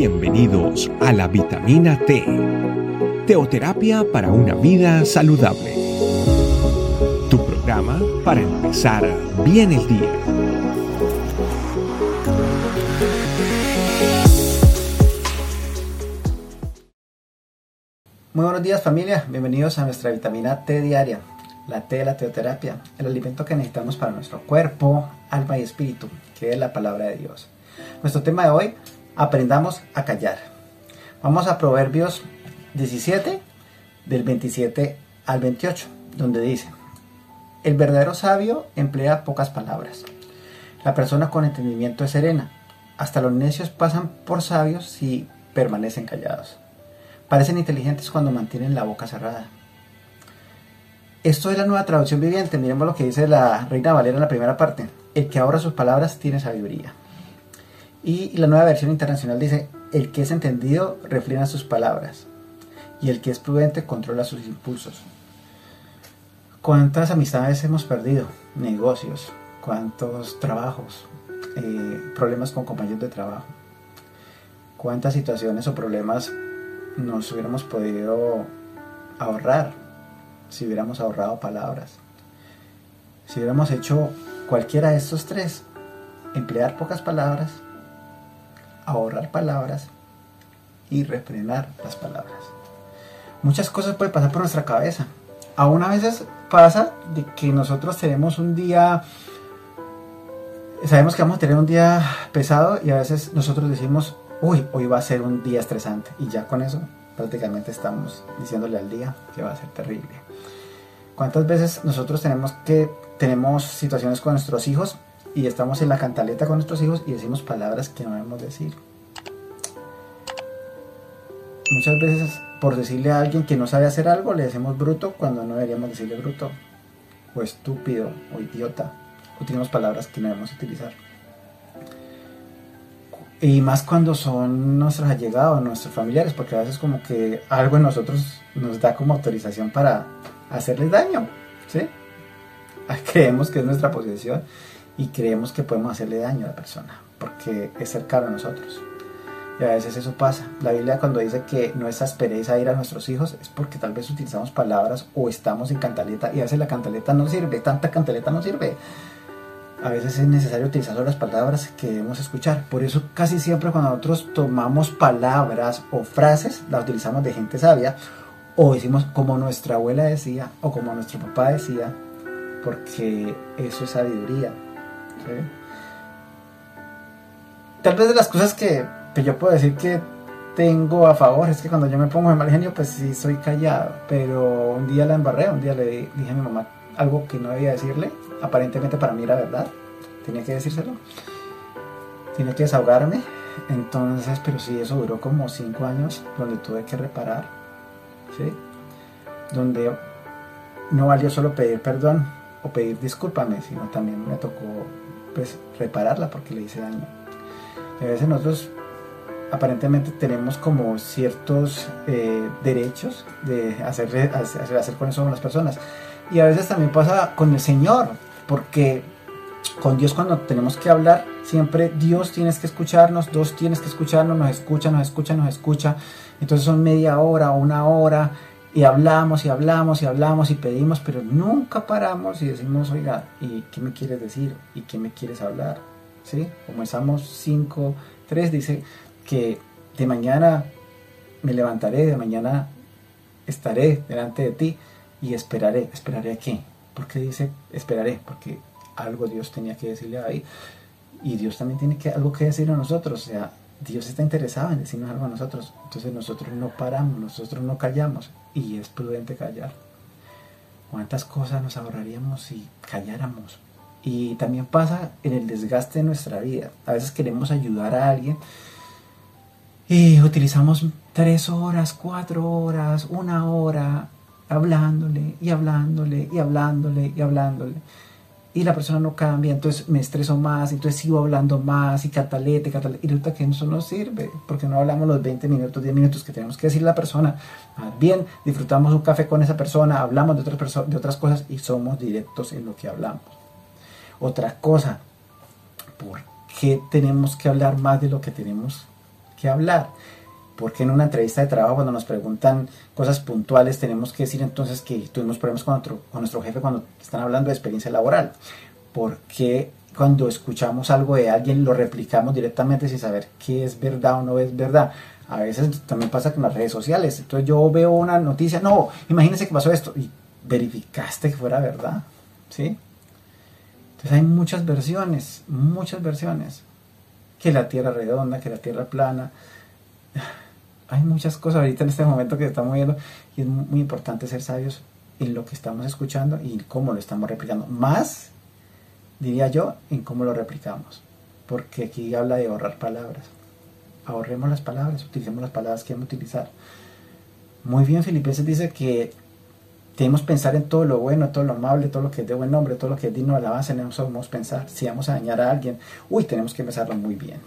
Bienvenidos a la vitamina T, teoterapia para una vida saludable. Tu programa para empezar bien el día. Muy buenos días familia, bienvenidos a nuestra vitamina T diaria, la T de la teoterapia, el alimento que necesitamos para nuestro cuerpo, alma y espíritu, que es la palabra de Dios. Nuestro tema de hoy, aprendamos a callar. Vamos a Proverbios 17, del 27 al 28, donde dice, el verdadero sabio emplea pocas palabras. La persona con entendimiento es serena. Hasta los necios pasan por sabios si permanecen callados. Parecen inteligentes cuando mantienen la boca cerrada. Esto es la nueva traducción viviente. Miremos lo que dice la Reina Valera en la primera parte. El que ahorra sus palabras tiene sabiduría. Y la nueva versión internacional dice, el que es entendido refrena sus palabras y el que es prudente controla sus impulsos. ¿Cuántas amistades hemos perdido? Negocios, cuántos trabajos, eh, problemas con compañeros de trabajo. ¿Cuántas situaciones o problemas nos hubiéramos podido ahorrar si hubiéramos ahorrado palabras? Si hubiéramos hecho cualquiera de estos tres, emplear pocas palabras, ahorrar palabras y refrenar las palabras. Muchas cosas pueden pasar por nuestra cabeza. Aún a veces pasa de que nosotros tenemos un día, sabemos que vamos a tener un día pesado y a veces nosotros decimos, uy, hoy va a ser un día estresante. Y ya con eso prácticamente estamos diciéndole al día que va a ser terrible. ¿Cuántas veces nosotros tenemos que tenemos situaciones con nuestros hijos y estamos en la cantaleta con nuestros hijos y decimos palabras que no debemos decir. Muchas veces por decirle a alguien que no sabe hacer algo le decimos bruto cuando no deberíamos decirle bruto o estúpido o idiota. Utilizamos palabras que no debemos utilizar. Y más cuando son nuestros allegados, nuestros familiares, porque a veces como que algo en nosotros nos da como autorización para hacerles daño, ¿sí? Creemos que es nuestra posesión y creemos que podemos hacerle daño a la persona porque es cercano a nosotros. Y a veces eso pasa. La Biblia cuando dice que no es aspereza ir a nuestros hijos es porque tal vez utilizamos palabras o estamos en cantaleta y a veces la cantaleta no sirve, tanta cantaleta no sirve. A veces es necesario utilizar las palabras que debemos escuchar. Por eso casi siempre cuando nosotros tomamos palabras o frases, las utilizamos de gente sabia o decimos como nuestra abuela decía o como nuestro papá decía, porque eso es sabiduría. Tal vez de las cosas que, yo puedo decir que tengo a favor es que cuando yo me pongo en mal genio, pues sí soy callado. Pero un día la embarré, un día le dije a mi mamá algo que no debía decirle. Aparentemente para mí era verdad. Tenía que decírselo. Tenía que desahogarme. Entonces, pero sí, eso duró como cinco años donde tuve que reparar. ¿sí? Donde no valió solo pedir perdón o pedir discúlpame, sino también me tocó pues repararla porque le hice daño. a veces nosotros aparentemente tenemos como ciertos eh, derechos de hacer, hacer, hacer con eso con las personas. Y a veces también pasa con el Señor, porque con Dios cuando tenemos que hablar, siempre Dios tienes que escucharnos, Dios tienes que escucharnos, nos escucha, nos escucha, nos escucha. Entonces son media hora una hora y hablamos y hablamos y hablamos y pedimos, pero nunca paramos y decimos, oiga, ¿y qué me quieres decir? ¿Y qué me quieres hablar? ¿Sí? Como estamos 5, 3, dice que de mañana me levantaré, de mañana estaré delante de ti y esperaré. ¿Esperaré a qué? ¿Por qué dice esperaré? Porque algo Dios tenía que decirle ahí. Y Dios también tiene que, algo que decir a nosotros. O sea, Dios está interesado en decirnos algo a nosotros. Entonces nosotros no paramos, nosotros no callamos. Y es prudente callar. ¿Cuántas cosas nos ahorraríamos si calláramos? Y también pasa en el desgaste de nuestra vida. A veces queremos ayudar a alguien y utilizamos tres horas, cuatro horas, una hora hablándole y hablándole y hablándole y hablándole y la persona no cambia, entonces me estreso más, entonces sigo hablando más y catalete, catalete, y resulta que eso no sirve, porque no hablamos los 20 minutos, 10 minutos que tenemos que decirle la persona, bien disfrutamos un café con esa persona, hablamos de otras, de otras cosas y somos directos en lo que hablamos. Otra cosa, ¿por qué tenemos que hablar más de lo que tenemos que hablar. Porque en una entrevista de trabajo, cuando nos preguntan cosas puntuales, tenemos que decir entonces que tuvimos problemas con nuestro, con nuestro jefe cuando están hablando de experiencia laboral. Porque cuando escuchamos algo de alguien lo replicamos directamente sin saber qué es verdad o no es verdad. A veces también pasa con las redes sociales. Entonces yo veo una noticia, no, imagínense que pasó esto y verificaste que fuera verdad. ¿Sí? Entonces hay muchas versiones, muchas versiones. Que la Tierra redonda, que la Tierra plana. Hay muchas cosas ahorita en este momento que estamos viendo y es muy importante ser sabios en lo que estamos escuchando y cómo lo estamos replicando. Más diría yo, en cómo lo replicamos. Porque aquí habla de ahorrar palabras. Ahorremos las palabras, utilicemos las palabras que vamos a utilizar. Muy bien, Filipenses dice que debemos pensar en todo lo bueno, todo lo amable, todo lo que es de buen nombre, todo lo que es digno de alabanza, no somos pensar. Si vamos a dañar a alguien, uy, tenemos que pensarlo muy bien.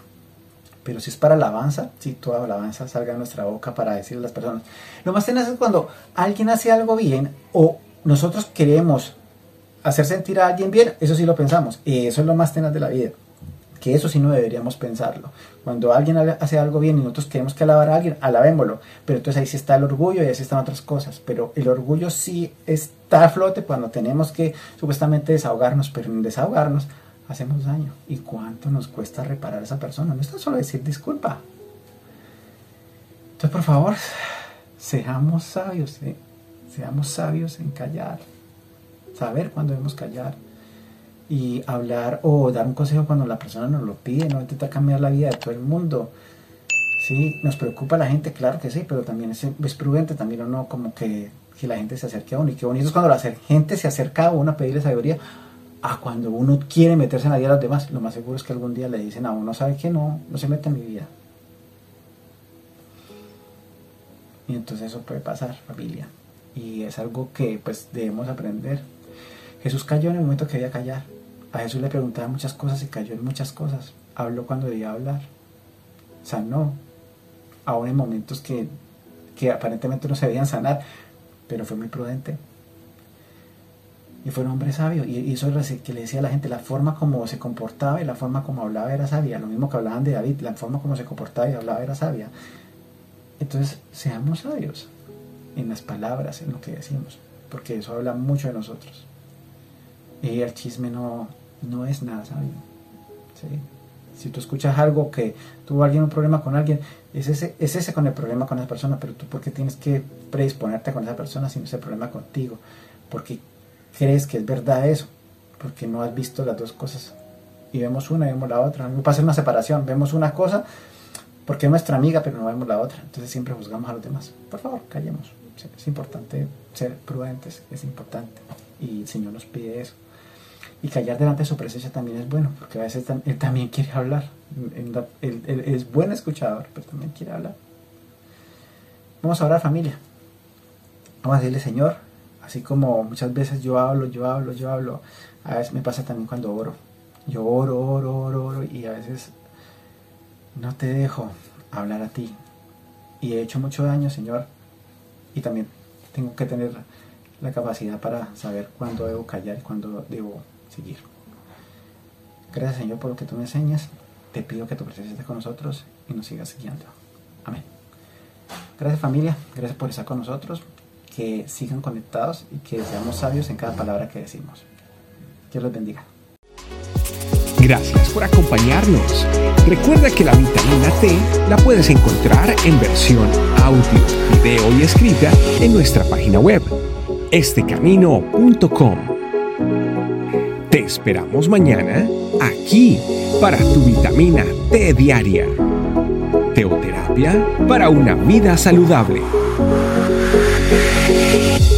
Pero si es para alabanza, si toda alabanza salga de nuestra boca para decirle a las personas. Lo más tenaz es cuando alguien hace algo bien o nosotros queremos hacer sentir a alguien bien, eso sí lo pensamos. Y eso es lo más tenaz de la vida. Que eso sí no deberíamos pensarlo. Cuando alguien hace algo bien y nosotros queremos que alabar a alguien, alabémoslo. Pero entonces ahí sí está el orgullo y ahí sí están otras cosas. Pero el orgullo sí está a flote cuando tenemos que supuestamente desahogarnos, pero en desahogarnos hacemos daño. ¿Y cuánto nos cuesta reparar a esa persona? No está solo decir disculpa. Entonces, por favor, seamos sabios, seamos sabios en callar saber cuándo debemos callar y hablar o dar un consejo cuando la persona nos lo pide, no intentar cambiar la vida de todo el mundo. Sí, nos preocupa la gente, claro que sí, pero también es, es prudente también o no como que, que, la gente se acerque a uno. Y qué bonito es cuando la gente se acerca a uno a pedirle sabiduría, a cuando uno quiere meterse en la vida de los demás. Lo más seguro es que algún día le dicen a uno, sabe que no, no se mete en mi vida. Y entonces eso puede pasar, familia. Y es algo que pues debemos aprender Jesús cayó en el momento que debía callar. A Jesús le preguntaba muchas cosas y cayó en muchas cosas. Habló cuando debía hablar. Sanó. Aún en momentos que, aparentemente no se debían sanar, pero fue muy prudente. Y fue un hombre sabio. Y eso es que le decía a la gente, la forma como se comportaba y la forma como hablaba era sabia. Lo mismo que hablaban de David, la forma como se comportaba y hablaba era sabia. Entonces, seamos sabios en las palabras, en lo que decimos, porque eso habla mucho de nosotros y el chisme no, no es nada sabio. Si tú escuchas algo que tuvo alguien un problema con alguien, es ese, es ese con el problema con esa persona, pero tú porque tienes que predisponerte con esa persona si no es el problema contigo, porque crees que es verdad eso, porque no has visto las dos cosas y vemos una y vemos la otra. No pasa una separación, vemos una cosa porque es nuestra amiga, pero no vemos la otra. Entonces siempre juzgamos a los demás. Por favor, callemos. Es importante ser prudentes, es importante. Y el Señor nos pide eso. Y callar delante de su presencia también es bueno, porque a veces él también quiere hablar. Él, es buen escuchador, pero también quiere hablar. Vamos a orar familia. Vamos a decirle, Señor, así como muchas veces yo hablo, yo hablo, yo hablo, a veces me pasa también cuando oro. Yo oro, oro, oro, oro y a veces no te dejo hablar a ti. Y he hecho mucho daño, Señor. Y también tengo que tener la capacidad para saber cuándo debo callar y cuándo debo seguir. Gracias Señor por lo que tú me enseñas. Te pido que tu presencia esté con nosotros y nos sigas guiando. Amén. Gracias familia, gracias por estar con nosotros. Que sigan conectados y que seamos sabios en cada palabra que decimos. Dios los bendiga. Gracias por acompañarnos. Recuerda que la vitamina T la puedes encontrar en versión audio, video y escrita en nuestra página web, estecamino.com. Te esperamos mañana aquí para tu vitamina T diaria. Teoterapia para una vida saludable. you